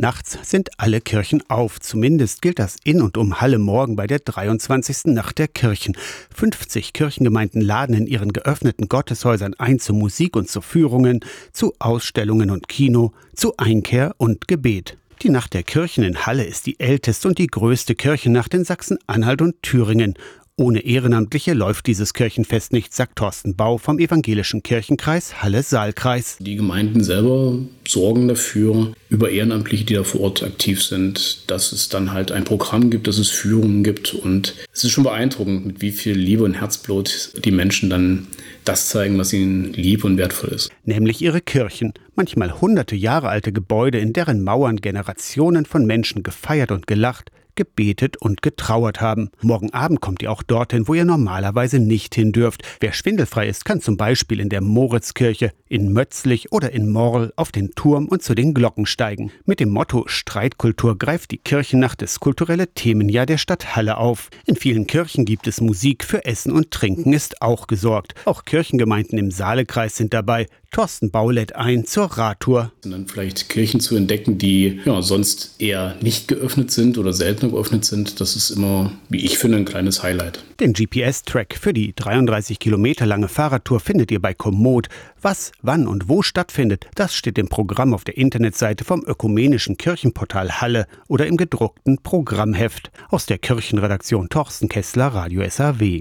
Nachts sind alle Kirchen auf. Zumindest gilt das in und um Halle morgen bei der 23. Nacht der Kirchen. 50 Kirchengemeinden laden in ihren geöffneten Gotteshäusern ein zu Musik und zu Führungen, zu Ausstellungen und Kino, zu Einkehr und Gebet. Die Nacht der Kirchen in Halle ist die älteste und die größte Kirchennacht in Sachsen-Anhalt und Thüringen. Ohne Ehrenamtliche läuft dieses Kirchenfest nicht, sagt Thorsten Bau vom Evangelischen Kirchenkreis Halle-Saalkreis. Die Gemeinden selber sorgen dafür, über Ehrenamtliche, die da vor Ort aktiv sind, dass es dann halt ein Programm gibt, dass es Führungen gibt. Und es ist schon beeindruckend, mit wie viel Liebe und Herzblut die Menschen dann das zeigen, was ihnen lieb und wertvoll ist. Nämlich ihre Kirchen, manchmal hunderte Jahre alte Gebäude, in deren Mauern Generationen von Menschen gefeiert und gelacht, gebetet und getrauert haben. Morgen Abend kommt ihr auch dorthin, wo ihr normalerweise nicht hin dürft. Wer schwindelfrei ist, kann zum Beispiel in der Moritzkirche, in Mötzlich oder in Morl auf den Turm und zu den Glocken steigen. Mit dem Motto Streitkultur greift die Kirchennacht das kulturelle Themenjahr der Stadt Halle auf. In vielen Kirchen gibt es Musik, für Essen und Trinken ist auch gesorgt. Auch Kirchengemeinden im Saalekreis sind dabei. Thorsten Bau lädt ein zur Radtour. Und dann vielleicht Kirchen zu entdecken, die ja, sonst eher nicht geöffnet sind oder seltener geöffnet sind. Das ist immer, wie ich finde, ein kleines Highlight. Den GPS-Track für die 33 Kilometer lange Fahrradtour findet ihr bei Komoot. Was, wann und wo stattfindet, das steht im Programm auf der Internetseite vom Ökumenischen Kirchenportal Halle oder im gedruckten Programmheft. Aus der Kirchenredaktion Torsten Kessler, Radio SAW.